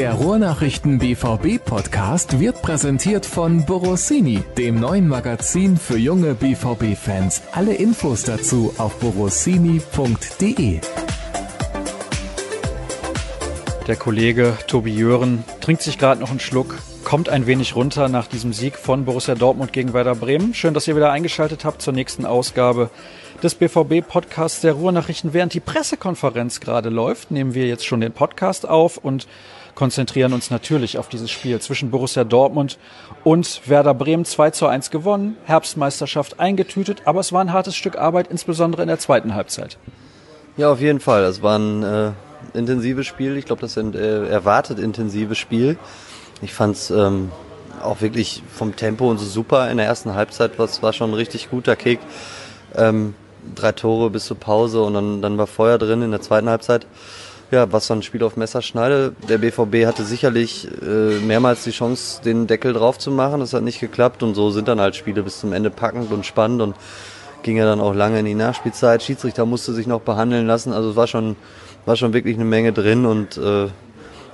Der Ruhrnachrichten BVB Podcast wird präsentiert von Borossini, dem neuen Magazin für junge BVB Fans. Alle Infos dazu auf borossini.de. Der Kollege Tobi Jören trinkt sich gerade noch einen Schluck, kommt ein wenig runter nach diesem Sieg von Borussia Dortmund gegen Werder Bremen. Schön, dass ihr wieder eingeschaltet habt zur nächsten Ausgabe des BVB-Podcasts der Ruhrnachrichten. Während die Pressekonferenz gerade läuft, nehmen wir jetzt schon den Podcast auf und konzentrieren uns natürlich auf dieses Spiel zwischen Borussia Dortmund und Werder Bremen 2 zu 1 gewonnen, Herbstmeisterschaft eingetütet, aber es war ein hartes Stück Arbeit, insbesondere in der zweiten Halbzeit. Ja, auf jeden Fall. Es war ein äh, intensives Spiel. Ich glaube, das ist äh, erwartet intensives Spiel. Ich fand es ähm, auch wirklich vom Tempo und so super in der ersten Halbzeit. Was war schon ein richtig guter Kick. Ähm, drei Tore bis zur Pause und dann, dann war Feuer drin in der zweiten Halbzeit. Ja, was so ein Spiel auf Messerschneide. Der BVB hatte sicherlich äh, mehrmals die Chance, den Deckel drauf zu machen. Das hat nicht geklappt und so sind dann halt Spiele bis zum Ende packend und spannend und ging ja dann auch lange in die Nachspielzeit. Schiedsrichter musste sich noch behandeln lassen. Also es war schon, war schon wirklich eine Menge drin und äh,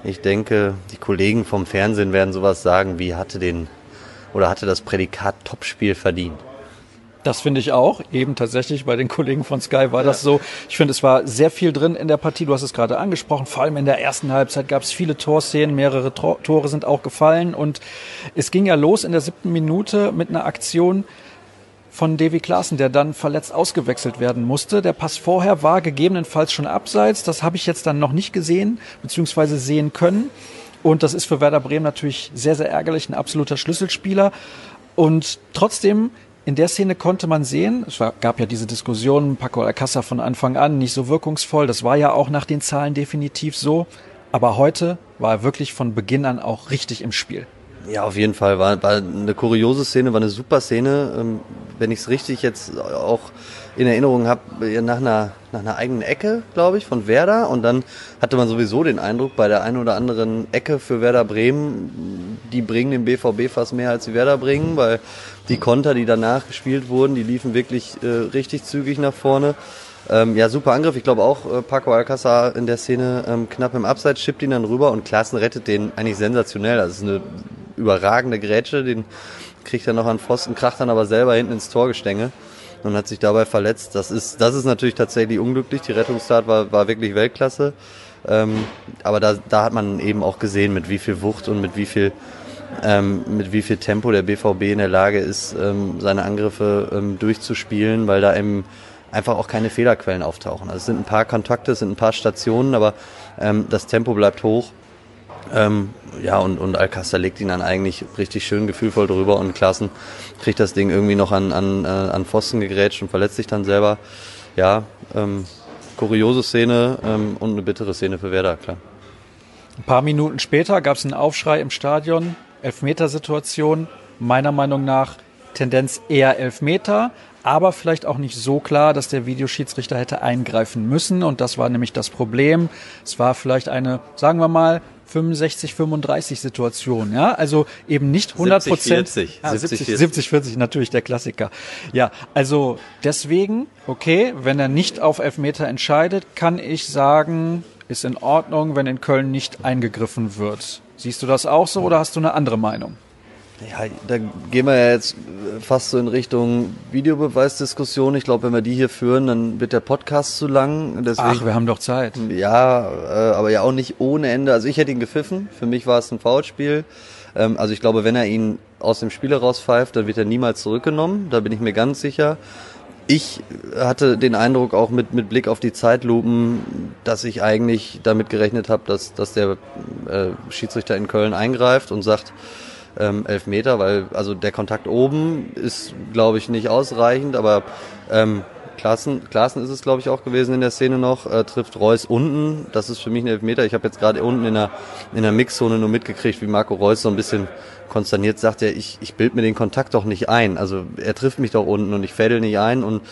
ich denke, die Kollegen vom Fernsehen werden sowas sagen, wie hatte den oder hatte das Prädikat Topspiel verdient. Das finde ich auch. Eben tatsächlich bei den Kollegen von Sky war das so. Ich finde, es war sehr viel drin in der Partie. Du hast es gerade angesprochen. Vor allem in der ersten Halbzeit gab es viele Torszenen. Mehrere Tor Tore sind auch gefallen. Und es ging ja los in der siebten Minute mit einer Aktion von Davy Klaassen, der dann verletzt ausgewechselt werden musste. Der Pass vorher war gegebenenfalls schon abseits. Das habe ich jetzt dann noch nicht gesehen, beziehungsweise sehen können. Und das ist für Werder Bremen natürlich sehr, sehr ärgerlich. Ein absoluter Schlüsselspieler. Und trotzdem in der Szene konnte man sehen, es gab ja diese Diskussion, Paco Alcázar von Anfang an nicht so wirkungsvoll, das war ja auch nach den Zahlen definitiv so, aber heute war er wirklich von Beginn an auch richtig im Spiel. Ja, auf jeden Fall. War, war eine kuriose Szene, war eine super Szene. Ähm, wenn ich es richtig jetzt auch in Erinnerung habe, nach einer, nach einer eigenen Ecke, glaube ich, von Werder. Und dann hatte man sowieso den Eindruck, bei der einen oder anderen Ecke für Werder Bremen, die bringen den BVB fast mehr als die Werder bringen, weil die Konter, die danach gespielt wurden, die liefen wirklich äh, richtig zügig nach vorne. Ähm, ja, super Angriff. Ich glaube auch äh, Paco Alcázar in der Szene ähm, knapp im Abseits, schippt ihn dann rüber und Klaassen rettet den eigentlich sensationell. Das ist eine überragende Grätsche, den kriegt er noch an Pfosten, kracht dann aber selber hinten ins Torgestänge und hat sich dabei verletzt. Das ist, das ist natürlich tatsächlich unglücklich. Die Rettungstat war, war wirklich Weltklasse. Ähm, aber da, da hat man eben auch gesehen, mit wie viel Wucht und mit wie viel, ähm, mit wie viel Tempo der BVB in der Lage ist, ähm, seine Angriffe ähm, durchzuspielen, weil da eben einfach auch keine Fehlerquellen auftauchen. Also es sind ein paar Kontakte, es sind ein paar Stationen, aber ähm, das Tempo bleibt hoch. Ähm, ja, und, und Alcaster legt ihn dann eigentlich richtig schön gefühlvoll drüber und Klassen kriegt das Ding irgendwie noch an, an, äh, an Pfosten gegrätscht und verletzt sich dann selber. Ja, ähm, kuriose Szene und eine bittere Szene für Werder, klar. Ein paar Minuten später gab es einen Aufschrei im Stadion, Elfmetersituation, meiner Meinung nach Tendenz eher Elfmeter, aber vielleicht auch nicht so klar, dass der Videoschiedsrichter hätte eingreifen müssen. Und das war nämlich das Problem. Es war vielleicht eine, sagen wir mal, 65, 35 Situation, ja, also eben nicht 100 Prozent. 70, 40. Ah, 70, 70, 70, 40, natürlich der Klassiker. Ja, also deswegen, okay, wenn er nicht auf Elfmeter entscheidet, kann ich sagen, ist in Ordnung, wenn in Köln nicht eingegriffen wird. Siehst du das auch so oder hast du eine andere Meinung? Ja, da gehen wir ja jetzt fast so in Richtung Videobeweisdiskussion. Ich glaube, wenn wir die hier führen, dann wird der Podcast zu lang. Deswegen, Ach, wir haben doch Zeit. Ja, äh, aber ja auch nicht ohne Ende. Also ich hätte ihn gepfiffen. Für mich war es ein Foulspiel. Ähm, also ich glaube, wenn er ihn aus dem Spiel herauspfeift, dann wird er niemals zurückgenommen. Da bin ich mir ganz sicher. Ich hatte den Eindruck auch mit, mit Blick auf die Zeitlupen, dass ich eigentlich damit gerechnet habe, dass, dass der äh, Schiedsrichter in Köln eingreift und sagt, ähm, Elfmeter, weil also der Kontakt oben ist, glaube ich, nicht ausreichend, aber ähm, Klaassen, Klaassen ist es, glaube ich, auch gewesen in der Szene noch, äh, trifft Reus unten. Das ist für mich ein Elfmeter. Ich habe jetzt gerade unten in der, in der Mixzone nur mitgekriegt, wie Marco Reus so ein bisschen konsterniert sagt er, ich, ich bild mir den Kontakt doch nicht ein. Also er trifft mich doch unten und ich fädel nicht ein. Und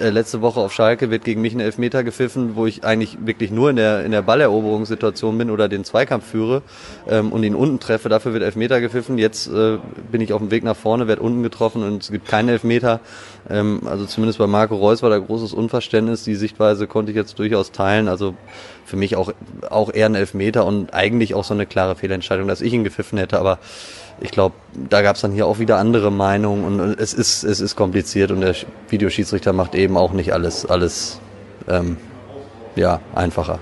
äh, letzte Woche auf Schalke wird gegen mich ein Elfmeter gepfiffen, wo ich eigentlich wirklich nur in der, in der Balleroberungssituation bin oder den Zweikampf führe ähm, und ihn unten treffe. Dafür wird Elfmeter gepfiffen. Jetzt äh, bin ich auf dem Weg nach vorne, werde unten getroffen und es gibt keinen Elfmeter. Ähm, also zumindest bei Marco Reus war da großes Unverständnis. Die Sichtweise konnte ich jetzt durchaus teilen. Also für mich auch, auch eher ein Elfmeter und eigentlich auch so eine klare Fehlentscheidung, dass ich ihn gepfiffen hätte. Aber ich glaube, da gab es dann hier auch wieder andere Meinungen und es ist, es ist kompliziert und der Videoschiedsrichter macht eben auch nicht alles, alles ähm, ja, einfacher.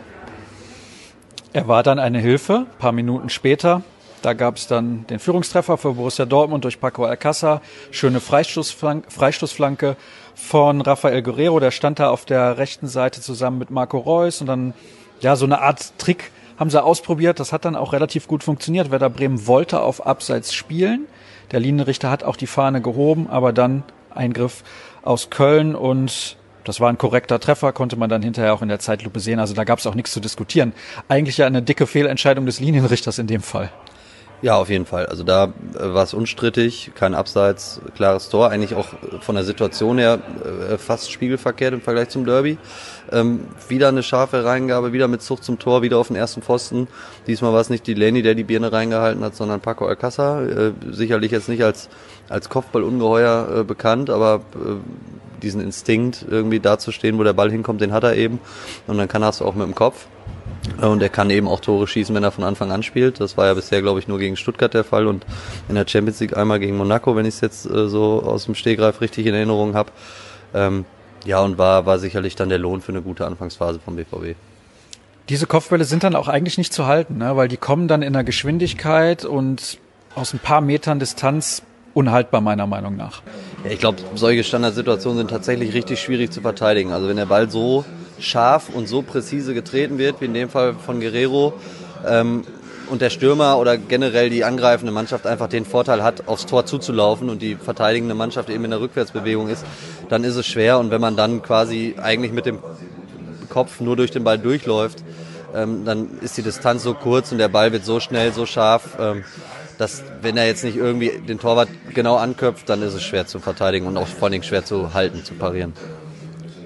Er war dann eine Hilfe, ein paar Minuten später. Da gab es dann den Führungstreffer für Borussia Dortmund durch Paco Alcázar. Schöne Freistoßflanke, Freistoßflanke von Rafael Guerrero. Der stand da auf der rechten Seite zusammen mit Marco Reus. Und dann, ja, so eine Art Trick haben sie ausprobiert. Das hat dann auch relativ gut funktioniert. Werder Bremen wollte auf Abseits spielen. Der Linienrichter hat auch die Fahne gehoben, aber dann Eingriff aus Köln und das war ein korrekter Treffer, konnte man dann hinterher auch in der Zeitlupe sehen. Also da gab es auch nichts zu diskutieren. Eigentlich ja eine dicke Fehlentscheidung des Linienrichters in dem Fall. Ja, auf jeden Fall. Also da äh, war es unstrittig, kein Abseits, klares Tor. Eigentlich auch von der Situation her äh, fast spiegelverkehrt im Vergleich zum Derby. Ähm, wieder eine scharfe Reingabe, wieder mit Zucht zum Tor, wieder auf den ersten Pfosten. Diesmal war es nicht die Lenny, der die Birne reingehalten hat, sondern Paco Alcázar. Äh, sicherlich jetzt nicht als, als Kopfballungeheuer äh, bekannt, aber äh, diesen Instinkt irgendwie dazustehen, wo der Ball hinkommt, den hat er eben. Und dann kann er es auch mit dem Kopf. Und er kann eben auch Tore schießen, wenn er von Anfang an spielt. Das war ja bisher, glaube ich, nur gegen Stuttgart der Fall und in der Champions League einmal gegen Monaco, wenn ich es jetzt äh, so aus dem Stegreif richtig in Erinnerung habe. Ähm, ja, und war, war sicherlich dann der Lohn für eine gute Anfangsphase vom BVB. Diese Kopfbälle sind dann auch eigentlich nicht zu halten, ne? weil die kommen dann in der Geschwindigkeit und aus ein paar Metern Distanz unhaltbar meiner Meinung nach. Ja, ich glaube, solche Standardsituationen sind tatsächlich richtig schwierig zu verteidigen. Also wenn der Ball so scharf und so präzise getreten wird, wie in dem Fall von Guerrero, ähm, und der Stürmer oder generell die angreifende Mannschaft einfach den Vorteil hat, aufs Tor zuzulaufen und die verteidigende Mannschaft eben in der Rückwärtsbewegung ist, dann ist es schwer. Und wenn man dann quasi eigentlich mit dem Kopf nur durch den Ball durchläuft, ähm, dann ist die Distanz so kurz und der Ball wird so schnell, so scharf, ähm, dass wenn er jetzt nicht irgendwie den Torwart genau anköpft, dann ist es schwer zu verteidigen und auch vor allen Dingen schwer zu halten, zu parieren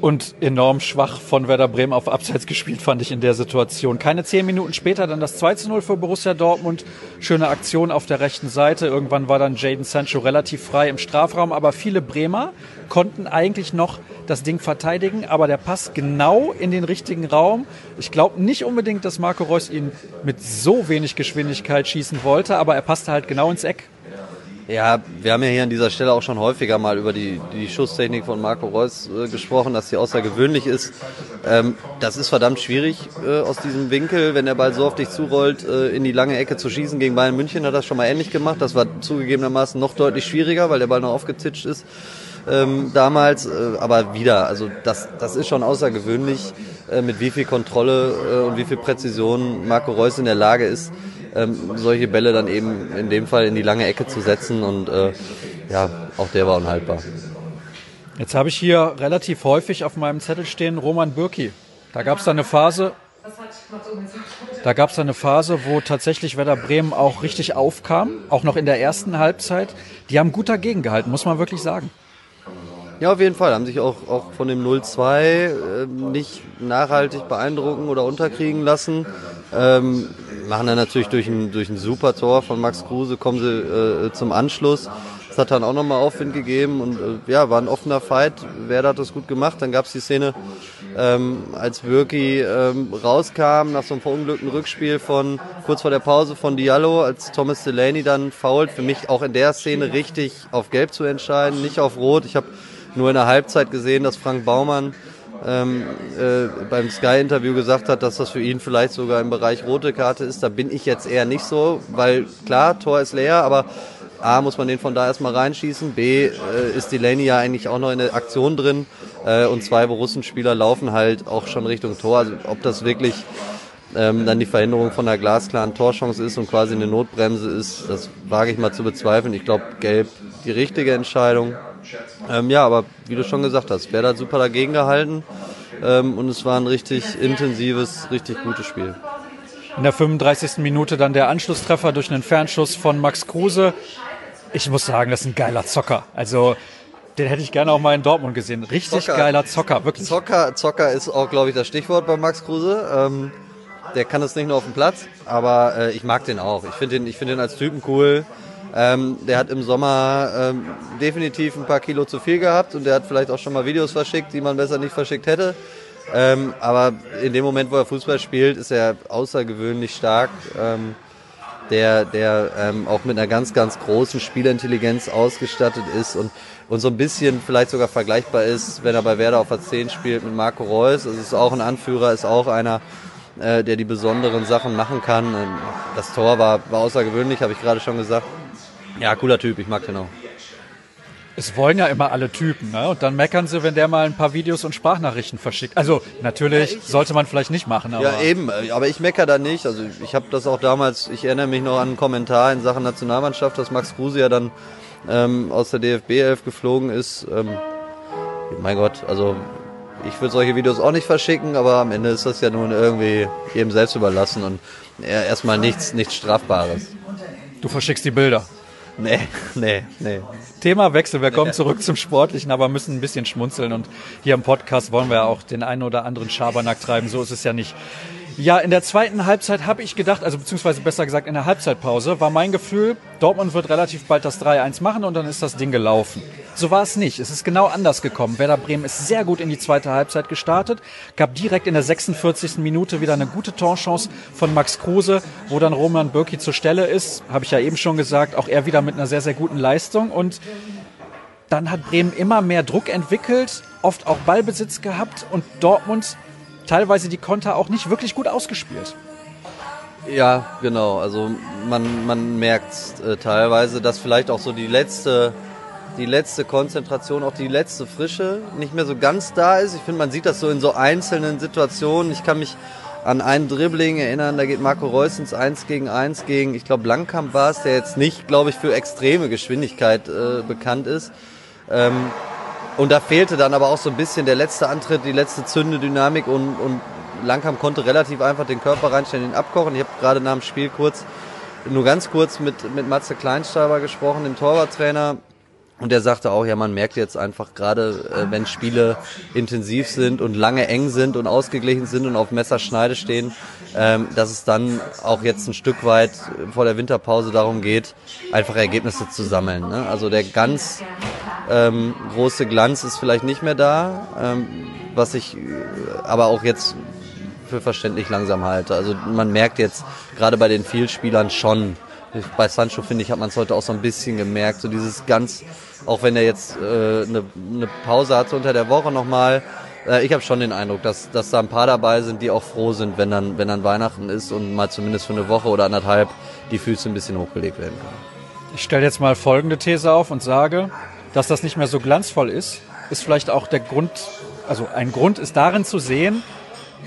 und enorm schwach von Werder Bremen auf Abseits gespielt, fand ich in der Situation. Keine zehn Minuten später dann das 2 zu 0 für Borussia Dortmund. Schöne Aktion auf der rechten Seite. Irgendwann war dann Jaden Sancho relativ frei im Strafraum, aber viele Bremer konnten eigentlich noch das Ding verteidigen, aber der Pass genau in den richtigen Raum. Ich glaube nicht unbedingt, dass Marco Reus ihn mit so wenig Geschwindigkeit schießen wollte, aber er passte halt genau ins Eck. Ja, wir haben ja hier an dieser Stelle auch schon häufiger mal über die, die Schusstechnik von Marco Reus äh, gesprochen, dass sie außergewöhnlich ist. Ähm, das ist verdammt schwierig äh, aus diesem Winkel, wenn der Ball so auf dich zurollt, äh, in die lange Ecke zu schießen. Gegen Bayern München hat das schon mal ähnlich gemacht. Das war zugegebenermaßen noch deutlich schwieriger, weil der Ball noch aufgezitscht ist ähm, damals. Äh, aber wieder, also das, das ist schon außergewöhnlich, äh, mit wie viel Kontrolle äh, und wie viel Präzision Marco Reus in der Lage ist, ähm, solche Bälle dann eben in dem Fall in die lange Ecke zu setzen und äh, ja, auch der war unhaltbar. Jetzt habe ich hier relativ häufig auf meinem Zettel stehen Roman Bürki. Da gab es da eine Phase, da gab es eine Phase, wo tatsächlich Werder Bremen auch richtig aufkam, auch noch in der ersten Halbzeit. Die haben gut dagegen gehalten, muss man wirklich sagen. Ja, auf jeden Fall. Haben sich auch, auch von dem 0-2 äh, nicht nachhaltig beeindrucken oder unterkriegen lassen. Ähm, machen dann natürlich durch ein, durch ein super Tor von Max Kruse, kommen sie äh, zum Anschluss. Das hat dann auch nochmal Aufwind gegeben und äh, ja, war ein offener Fight. Werder hat das gut gemacht. Dann gab es die Szene, ähm, als Wirki ähm, rauskam nach so einem verunglückten Rückspiel von kurz vor der Pause von Diallo, als Thomas Delaney dann fault. Für mich auch in der Szene richtig auf Gelb zu entscheiden, nicht auf Rot. Ich habe nur in der Halbzeit gesehen, dass Frank Baumann ähm, äh, beim Sky-Interview gesagt hat, dass das für ihn vielleicht sogar im Bereich rote Karte ist. Da bin ich jetzt eher nicht so, weil klar, Tor ist leer, aber A, muss man den von da erstmal reinschießen, B, äh, ist Delaney ja eigentlich auch noch in der Aktion drin äh, und zwei Borussenspieler laufen halt auch schon Richtung Tor. Also ob das wirklich ähm, dann die Verhinderung von einer glasklaren Torchance ist und quasi eine Notbremse ist, das wage ich mal zu bezweifeln. Ich glaube, Gelb die richtige Entscheidung. Ähm, ja, aber wie du schon gesagt hast, Werder hat super dagegen gehalten ähm, und es war ein richtig intensives, richtig gutes Spiel. In der 35. Minute dann der Anschlusstreffer durch einen Fernschuss von Max Kruse. Ich muss sagen, das ist ein geiler Zocker. Also den hätte ich gerne auch mal in Dortmund gesehen. Richtig Zocker. geiler Zocker, wirklich. Zocker, Zocker ist auch, glaube ich, das Stichwort bei Max Kruse. Ähm, der kann es nicht nur auf dem Platz, aber äh, ich mag den auch. Ich finde den, ich finde den als Typen cool. Ähm, der hat im Sommer ähm, definitiv ein paar Kilo zu viel gehabt und der hat vielleicht auch schon mal Videos verschickt, die man besser nicht verschickt hätte. Ähm, aber in dem Moment, wo er Fußball spielt, ist er außergewöhnlich stark. Ähm, der, der ähm, auch mit einer ganz, ganz großen Spielintelligenz ausgestattet ist und, und so ein bisschen vielleicht sogar vergleichbar ist, wenn er bei Werder auf der 10 spielt mit Marco Reus. Also ist auch ein Anführer, ist auch einer, äh, der die besonderen Sachen machen kann. Ähm, das Tor war, war außergewöhnlich, habe ich gerade schon gesagt. Ja, cooler Typ, ich mag den auch. Es wollen ja immer alle Typen, ne? Und dann meckern sie, wenn der mal ein paar Videos und Sprachnachrichten verschickt. Also natürlich sollte man vielleicht nicht machen, aber. Ja, eben, aber ich meckere da nicht. Also ich habe das auch damals, ich erinnere mich noch an einen Kommentar in Sachen Nationalmannschaft, dass Max Kruse ja dann ähm, aus der DFB 11 geflogen ist. Ähm, mein Gott, also ich würde solche Videos auch nicht verschicken, aber am Ende ist das ja nun irgendwie jedem selbst überlassen und erstmal nichts, nichts Strafbares. Du verschickst die Bilder. Nee, nee, nee. Thema Wechsel. Wir kommen zurück zum Sportlichen, aber müssen ein bisschen schmunzeln. Und hier im Podcast wollen wir ja auch den einen oder anderen Schabernack treiben. So ist es ja nicht. Ja, in der zweiten Halbzeit habe ich gedacht, also beziehungsweise besser gesagt in der Halbzeitpause, war mein Gefühl, Dortmund wird relativ bald das 3-1 machen und dann ist das Ding gelaufen. So war es nicht. Es ist genau anders gekommen. Werder Bremen ist sehr gut in die zweite Halbzeit gestartet, gab direkt in der 46. Minute wieder eine gute Torchance von Max Kruse, wo dann Roman Bürki zur Stelle ist. Habe ich ja eben schon gesagt, auch er wieder mit einer sehr, sehr guten Leistung und dann hat Bremen immer mehr Druck entwickelt, oft auch Ballbesitz gehabt und Dortmund teilweise die Konter auch nicht wirklich gut ausgespielt. Ja, genau. Also man, man merkt äh, teilweise, dass vielleicht auch so die letzte, die letzte Konzentration, auch die letzte Frische nicht mehr so ganz da ist. Ich finde, man sieht das so in so einzelnen Situationen. Ich kann mich an einen Dribbling erinnern, da geht Marco Reus ins 1 gegen 1 gegen, ich glaube, Langkamp war es, der jetzt nicht, glaube ich, für extreme Geschwindigkeit äh, bekannt ist. Ähm, und da fehlte dann aber auch so ein bisschen der letzte Antritt, die letzte Zünde, Dynamik und, und Langkamp konnte relativ einfach den Körper reinstellen, ihn abkochen. Ich habe gerade nach dem Spiel kurz, nur ganz kurz mit, mit Matze Kleinsteiber gesprochen, dem Torwarttrainer. Und der sagte auch, ja, man merkt jetzt einfach gerade, äh, wenn Spiele intensiv sind und lange eng sind und ausgeglichen sind und auf Messerschneide stehen, ähm, dass es dann auch jetzt ein Stück weit vor der Winterpause darum geht, einfach Ergebnisse zu sammeln. Ne? Also der ganz ähm, große Glanz ist vielleicht nicht mehr da, ähm, was ich äh, aber auch jetzt für verständlich langsam halte. Also man merkt jetzt gerade bei den Vielspielern schon, bei Sancho finde ich, hat man es heute auch so ein bisschen gemerkt, so dieses ganz, auch wenn er jetzt äh, eine, eine Pause hat so unter der Woche nochmal, äh, ich habe schon den Eindruck, dass, dass da ein paar dabei sind, die auch froh sind, wenn dann, wenn dann Weihnachten ist und mal zumindest für eine Woche oder anderthalb die Füße ein bisschen hochgelegt werden können. Ich stelle jetzt mal folgende These auf und sage, dass das nicht mehr so glanzvoll ist, ist vielleicht auch der Grund, also ein Grund ist darin zu sehen,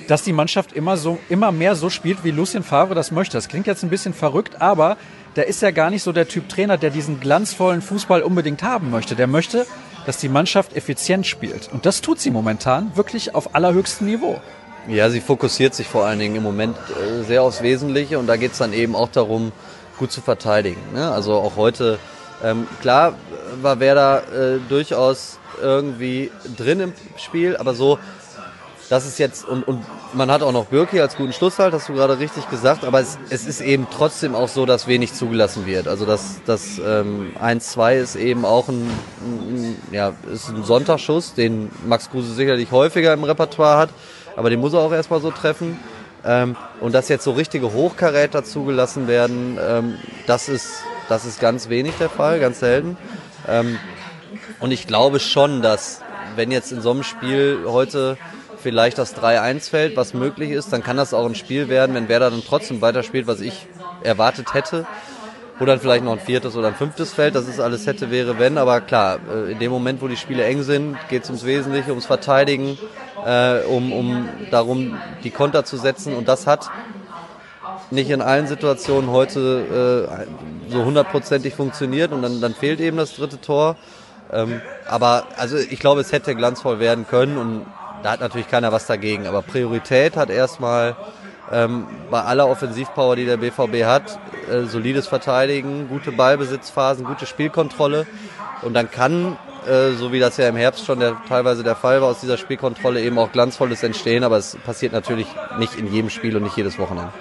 dass die Mannschaft immer so, immer mehr so spielt, wie Lucien Favre das möchte. Das klingt jetzt ein bisschen verrückt, aber der ist ja gar nicht so der Typ Trainer, der diesen glanzvollen Fußball unbedingt haben möchte. Der möchte, dass die Mannschaft effizient spielt. Und das tut sie momentan wirklich auf allerhöchstem Niveau. Ja, sie fokussiert sich vor allen Dingen im Moment äh, sehr aufs Wesentliche und da geht es dann eben auch darum, gut zu verteidigen. Ne? Also auch heute, ähm, klar war Werder äh, durchaus irgendwie drin im Spiel, aber so das ist jetzt, und, und man hat auch noch Birki als guten Schlusshalt, hast du gerade richtig gesagt, aber es, es ist eben trotzdem auch so, dass wenig zugelassen wird. Also das, das ähm, 1-2 ist eben auch ein, ein, ja, ist ein Sonntagsschuss, den Max Kruse sicherlich häufiger im Repertoire hat, aber den muss er auch erstmal so treffen. Ähm, und dass jetzt so richtige Hochkaräter zugelassen werden, ähm, das, ist, das ist ganz wenig der Fall, ganz selten. Ähm, und ich glaube schon, dass wenn jetzt in so einem Spiel heute vielleicht das 3-1 fällt, was möglich ist, dann kann das auch ein Spiel werden, wenn Werder dann trotzdem weiterspielt, was ich erwartet hätte. Oder dann vielleicht noch ein viertes oder ein fünftes Feld, das ist alles hätte, wäre, wenn. Aber klar, äh, in dem Moment, wo die Spiele eng sind, geht es ums Wesentliche, ums Verteidigen, äh, um, um darum, die Konter zu setzen. Und das hat nicht in allen Situationen heute äh, so hundertprozentig funktioniert und dann, dann fehlt eben das dritte Tor. Ähm, aber also ich glaube, es hätte glanzvoll werden können und da hat natürlich keiner was dagegen. Aber Priorität hat erstmal ähm, bei aller Offensivpower, die der BVB hat, äh, solides Verteidigen, gute Ballbesitzphasen, gute Spielkontrolle. Und dann kann, äh, so wie das ja im Herbst schon der, teilweise der Fall war, aus dieser Spielkontrolle eben auch Glanzvolles entstehen. Aber es passiert natürlich nicht in jedem Spiel und nicht jedes Wochenende.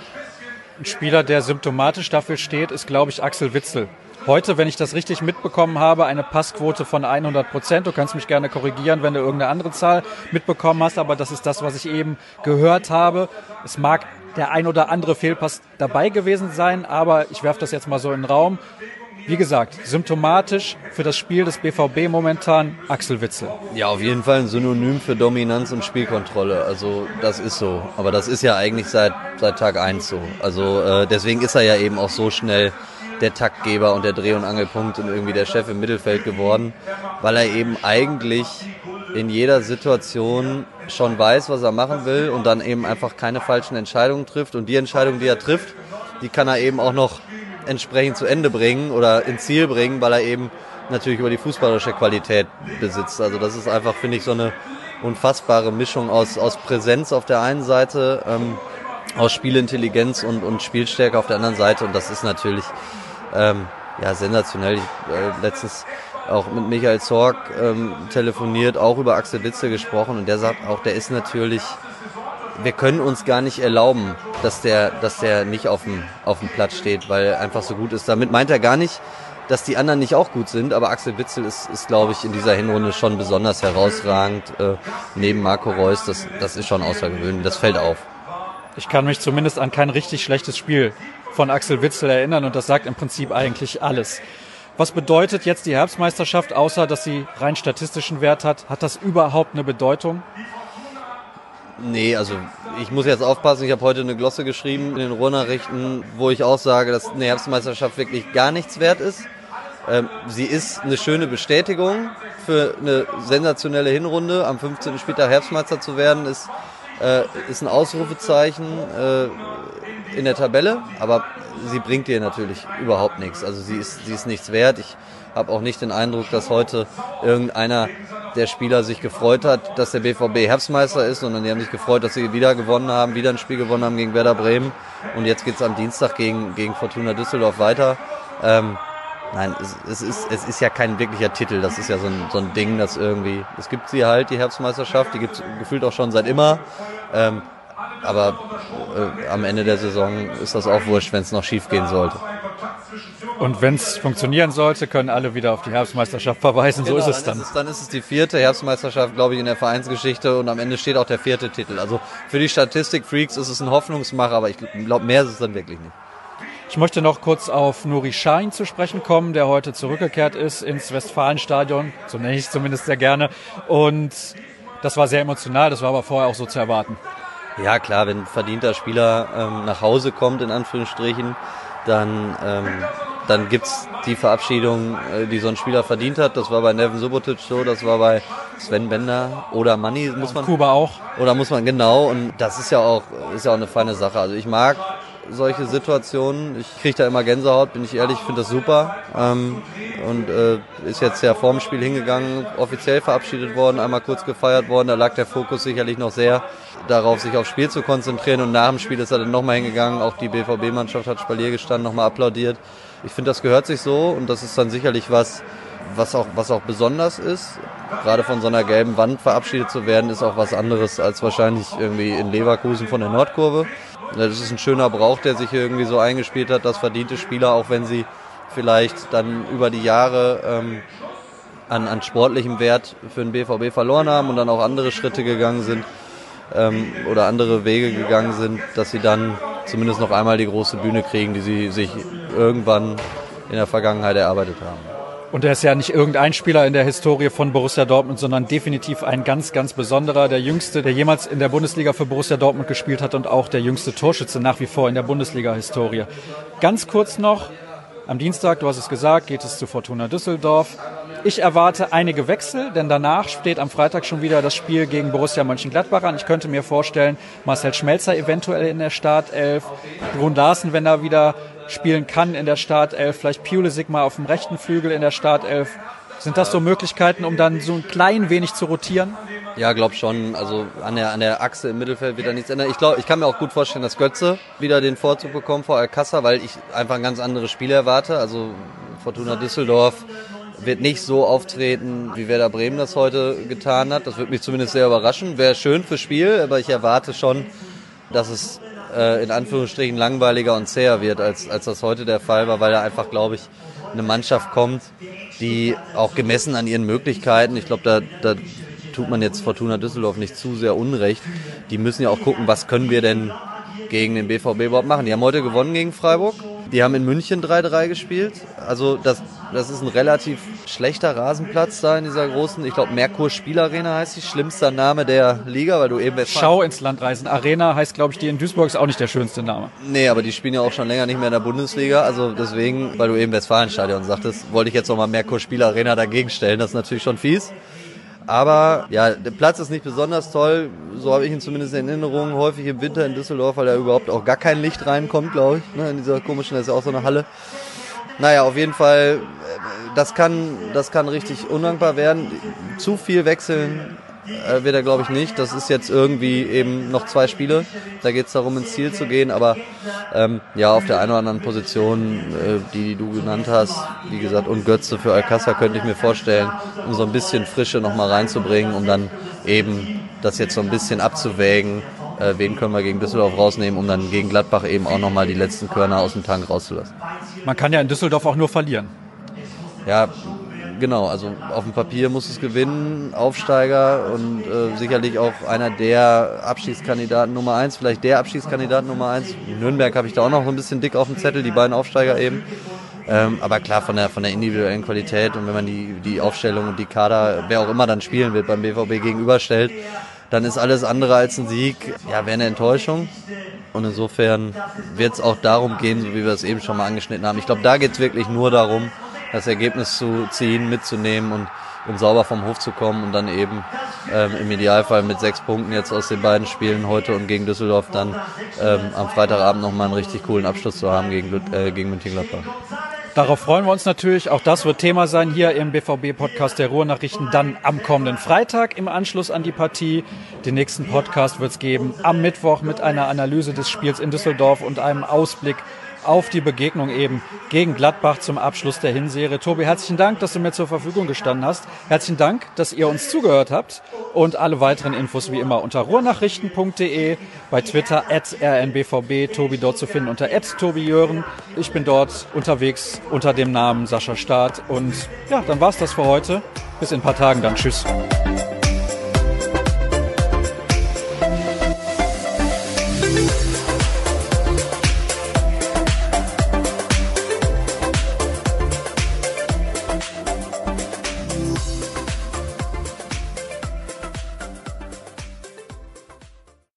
Ein Spieler, der symptomatisch dafür steht, ist, glaube ich, Axel Witzel. heute, wenn ich das richtig mitbekommen habe, eine Passquote von 100 Prozent. Du kannst mich gerne korrigieren, wenn du irgendeine andere Zahl mitbekommen hast, aber das ist das, was ich eben gehört habe. Es mag der ein oder andere Fehlpass dabei gewesen sein, aber ich werfe das jetzt mal so in den Raum. Wie gesagt, symptomatisch für das Spiel des BVB momentan Axel Witzel. Ja, auf jeden Fall ein Synonym für Dominanz und Spielkontrolle. Also das ist so. Aber das ist ja eigentlich seit, seit Tag eins so. Also äh, deswegen ist er ja eben auch so schnell der Taktgeber und der Dreh- und Angelpunkt und irgendwie der Chef im Mittelfeld geworden, weil er eben eigentlich in jeder Situation schon weiß, was er machen will und dann eben einfach keine falschen Entscheidungen trifft. Und die Entscheidung, die er trifft, die kann er eben auch noch entsprechend zu Ende bringen oder ins Ziel bringen, weil er eben natürlich über die fußballische Qualität besitzt. Also das ist einfach, finde ich, so eine unfassbare Mischung aus, aus Präsenz auf der einen Seite, ähm, aus Spielintelligenz und, und Spielstärke auf der anderen Seite. Und das ist natürlich ähm, ja, sensationell. Ich, äh, letztens auch mit Michael Zorg ähm, telefoniert, auch über Axel Witze gesprochen und der sagt auch, der ist natürlich, wir können uns gar nicht erlauben, dass der, dass der nicht auf dem, auf dem Platz steht, weil er einfach so gut ist. Damit meint er gar nicht, dass die anderen nicht auch gut sind, aber Axel Witzel ist, ist glaube ich, in dieser Hinrunde schon besonders herausragend. Äh, neben Marco Reus, das, das ist schon außergewöhnlich, das fällt auf. Ich kann mich zumindest an kein richtig schlechtes Spiel von Axel Witzel erinnern und das sagt im Prinzip eigentlich alles. Was bedeutet jetzt die Herbstmeisterschaft, außer dass sie rein statistischen Wert hat? Hat das überhaupt eine Bedeutung? Nee, also ich muss jetzt aufpassen, ich habe heute eine Glosse geschrieben in den Ruhrnachrichten, wo ich auch sage, dass eine Herbstmeisterschaft wirklich gar nichts wert ist. Ähm, sie ist eine schöne Bestätigung für eine sensationelle Hinrunde. Am 15. Spieltag Herbstmeister zu werden, ist, äh, ist ein Ausrufezeichen äh, in der Tabelle, aber sie bringt dir natürlich überhaupt nichts. Also sie ist, sie ist nichts wert. Ich habe auch nicht den Eindruck, dass heute irgendeiner der Spieler sich gefreut hat, dass der BVB Herbstmeister ist, sondern die haben sich gefreut, dass sie wieder gewonnen haben, wieder ein Spiel gewonnen haben gegen Werder Bremen. Und jetzt geht's am Dienstag gegen, gegen Fortuna Düsseldorf weiter. Ähm, nein, es, es, ist, es ist ja kein wirklicher Titel. Das ist ja so ein, so ein Ding, das irgendwie. Es gibt sie halt, die Herbstmeisterschaft, die gibt's gefühlt auch schon seit immer. Ähm, aber äh, am Ende der Saison ist das auch wurscht, wenn es noch schief gehen sollte. Und wenn es funktionieren sollte, können alle wieder auf die Herbstmeisterschaft verweisen. Genau, so ist es dann. Ist es, dann ist es die vierte Herbstmeisterschaft, glaube ich, in der Vereinsgeschichte und am Ende steht auch der vierte Titel. Also für die Statistik-Freaks ist es ein Hoffnungsmacher, aber ich glaube, mehr ist es dann wirklich nicht. Ich möchte noch kurz auf Nuri Schein zu sprechen kommen, der heute zurückgekehrt ist ins Westfalenstadion. So nenne ich es zumindest sehr gerne. Und das war sehr emotional, das war aber vorher auch so zu erwarten. Ja, klar, wenn ein verdienter Spieler ähm, nach Hause kommt, in Anführungsstrichen, dann, ähm, dann gibt's die Verabschiedung, äh, die so ein Spieler verdient hat. Das war bei Nevin Subotic so, das war bei Sven Bender oder Manni, muss man. Kuba auch. Oder muss man, genau. Und das ist ja auch, ist ja auch eine feine Sache. Also ich mag solche Situationen. Ich kriege da immer Gänsehaut, bin ich ehrlich, finde das super. Ähm, und äh, ist jetzt ja vorm Spiel hingegangen, offiziell verabschiedet worden, einmal kurz gefeiert worden. Da lag der Fokus sicherlich noch sehr darauf, sich aufs Spiel zu konzentrieren. Und nach dem Spiel ist er dann nochmal hingegangen. Auch die BVB-Mannschaft hat Spalier gestanden, nochmal applaudiert. Ich finde, das gehört sich so und das ist dann sicherlich was, was auch, was auch besonders ist. Gerade von so einer gelben Wand verabschiedet zu werden, ist auch was anderes als wahrscheinlich irgendwie in Leverkusen von der Nordkurve. Das ist ein schöner Brauch, der sich irgendwie so eingespielt hat, dass verdiente Spieler, auch wenn sie vielleicht dann über die Jahre ähm, an, an sportlichem Wert für den BVB verloren haben und dann auch andere Schritte gegangen sind ähm, oder andere Wege gegangen sind, dass sie dann zumindest noch einmal die große Bühne kriegen, die sie sich irgendwann in der Vergangenheit erarbeitet haben. Und er ist ja nicht irgendein Spieler in der Historie von Borussia Dortmund, sondern definitiv ein ganz, ganz besonderer, der jüngste, der jemals in der Bundesliga für Borussia Dortmund gespielt hat und auch der jüngste Torschütze nach wie vor in der Bundesliga-Historie. Ganz kurz noch, am Dienstag, du hast es gesagt, geht es zu Fortuna Düsseldorf. Ich erwarte einige Wechsel, denn danach steht am Freitag schon wieder das Spiel gegen Borussia Mönchengladbach an. Ich könnte mir vorstellen, Marcel Schmelzer eventuell in der Startelf, Brun Larsen, wenn er wieder spielen kann in der Startelf, vielleicht Pulisic mal auf dem rechten Flügel in der Startelf. Sind das so Möglichkeiten, um dann so ein klein wenig zu rotieren? Ja, glaub schon. Also an der, an der Achse im Mittelfeld wird da nichts ändern. Ich glaube, ich kann mir auch gut vorstellen, dass Götze wieder den Vorzug bekommt vor Alcázar, weil ich einfach ein ganz anderes Spiel erwarte. Also Fortuna Düsseldorf wird nicht so auftreten, wie Werder Bremen das heute getan hat. Das würde mich zumindest sehr überraschen. Wäre schön fürs Spiel, aber ich erwarte schon, dass es äh, in Anführungsstrichen langweiliger und zäher wird, als, als das heute der Fall war, weil er einfach, glaube ich, eine Mannschaft kommt, die auch gemessen an ihren Möglichkeiten, ich glaube, da, da tut man jetzt Fortuna Düsseldorf nicht zu sehr unrecht. Die müssen ja auch gucken, was können wir denn gegen den BVB überhaupt machen. Die haben heute gewonnen gegen Freiburg. Die haben in München 3-3 gespielt. Also das, das ist ein relativ schlechter Rasenplatz da in dieser großen, ich glaube Merkur Spielarena heißt die, schlimmster Name der Liga, weil du eben... Schau ins Land reisen. Arena heißt, glaube ich, die in Duisburg ist auch nicht der schönste Name. Nee, aber die spielen ja auch schon länger nicht mehr in der Bundesliga. Also deswegen, weil du eben Westfalenstadion sagtest, wollte ich jetzt nochmal Merkur Spielarena dagegen stellen. Das ist natürlich schon fies. Aber ja, der Platz ist nicht besonders toll. So habe ich ihn zumindest in Erinnerung. Häufig im Winter in Düsseldorf, weil da überhaupt auch gar kein Licht reinkommt, glaube ich. Ne, in dieser komischen, das ist ja auch so eine Halle. Naja, auf jeden Fall, das kann, das kann richtig undankbar werden. Zu viel wechseln äh, wird er, glaube ich, nicht. Das ist jetzt irgendwie eben noch zwei Spiele. Da geht es darum, ins Ziel zu gehen. Aber ähm, ja, auf der einen oder anderen Position, äh, die, die du genannt hast, wie gesagt, und Götze für Alcázar könnte ich mir vorstellen, um so ein bisschen Frische nochmal reinzubringen, um dann eben das jetzt so ein bisschen abzuwägen. Äh, wen können wir gegen Düsseldorf rausnehmen, um dann gegen Gladbach eben auch nochmal die letzten Körner aus dem Tank rauszulassen. Man kann ja in Düsseldorf auch nur verlieren. Ja, genau, also auf dem Papier muss es gewinnen, Aufsteiger und äh, sicherlich auch einer der Abschiedskandidaten Nummer eins, vielleicht der Abschiedskandidat Nummer eins. Nürnberg habe ich da auch noch ein bisschen dick auf dem Zettel, die beiden Aufsteiger eben. Ähm, aber klar, von der, von der individuellen Qualität und wenn man die, die Aufstellung und die Kader, wer auch immer dann spielen wird, beim BVB gegenüberstellt, dann ist alles andere als ein Sieg, ja, wäre eine Enttäuschung. Und insofern wird es auch darum gehen, so wie wir es eben schon mal angeschnitten haben. Ich glaube, da geht es wirklich nur darum, das Ergebnis zu ziehen, mitzunehmen und, und sauber vom Hof zu kommen und dann eben ähm, im Idealfall mit sechs Punkten jetzt aus den beiden Spielen heute und gegen Düsseldorf dann ähm, am Freitagabend nochmal einen richtig coolen Abschluss zu haben gegen, äh, gegen Mönchengladbach. Darauf freuen wir uns natürlich. Auch das wird Thema sein hier im BVB-Podcast der Ruhrnachrichten dann am kommenden Freitag im Anschluss an die Partie. Den nächsten Podcast wird es geben am Mittwoch mit einer Analyse des Spiels in Düsseldorf und einem Ausblick auf die Begegnung eben gegen Gladbach zum Abschluss der Hinserie. Tobi, herzlichen Dank, dass du mir zur Verfügung gestanden hast. Herzlichen Dank, dass ihr uns zugehört habt und alle weiteren Infos wie immer unter ruhrnachrichten.de, bei Twitter at rnbvb, Tobi dort zu finden unter at Tobi Jören. Ich bin dort unterwegs unter dem Namen Sascha Staat und ja, dann war's das für heute. Bis in ein paar Tagen dann. Tschüss.